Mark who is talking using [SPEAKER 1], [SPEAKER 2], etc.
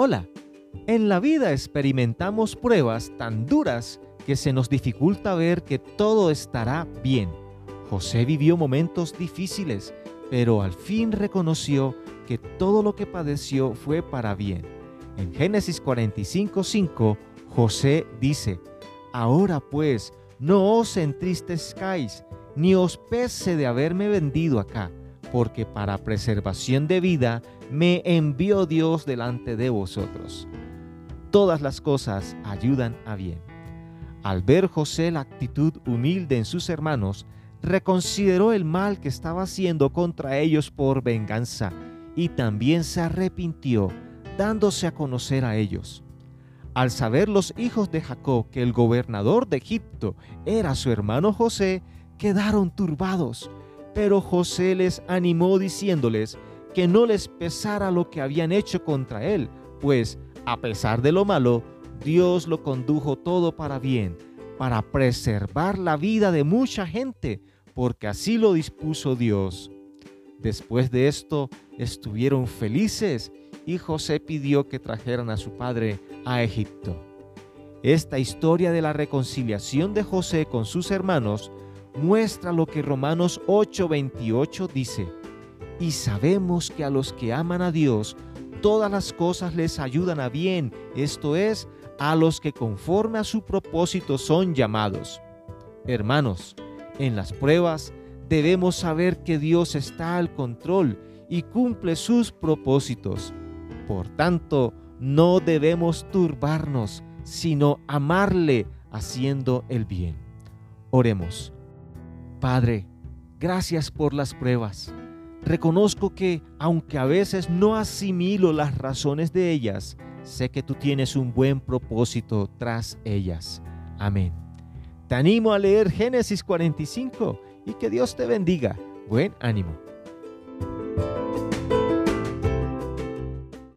[SPEAKER 1] Hola, en la vida experimentamos pruebas tan duras que se nos dificulta ver que todo estará bien. José vivió momentos difíciles, pero al fin reconoció que todo lo que padeció fue para bien. En Génesis 45:5, José dice, Ahora pues, no os entristezcáis, ni os pese de haberme vendido acá porque para preservación de vida me envió Dios delante de vosotros. Todas las cosas ayudan a bien. Al ver José la actitud humilde en sus hermanos, reconsideró el mal que estaba haciendo contra ellos por venganza y también se arrepintió, dándose a conocer a ellos. Al saber los hijos de Jacob que el gobernador de Egipto era su hermano José, quedaron turbados pero José les animó diciéndoles que no les pesara lo que habían hecho contra él, pues a pesar de lo malo, Dios lo condujo todo para bien, para preservar la vida de mucha gente, porque así lo dispuso Dios. Después de esto estuvieron felices y José pidió que trajeran a su padre a Egipto. Esta historia de la reconciliación de José con sus hermanos muestra lo que Romanos 8:28 dice. Y sabemos que a los que aman a Dios, todas las cosas les ayudan a bien, esto es, a los que conforme a su propósito son llamados. Hermanos, en las pruebas debemos saber que Dios está al control y cumple sus propósitos. Por tanto, no debemos turbarnos, sino amarle haciendo el bien. Oremos. Padre, gracias por las pruebas. Reconozco que, aunque a veces no asimilo las razones de ellas, sé que tú tienes un buen propósito tras ellas. Amén. Te animo a leer Génesis 45 y que Dios te bendiga. Buen ánimo.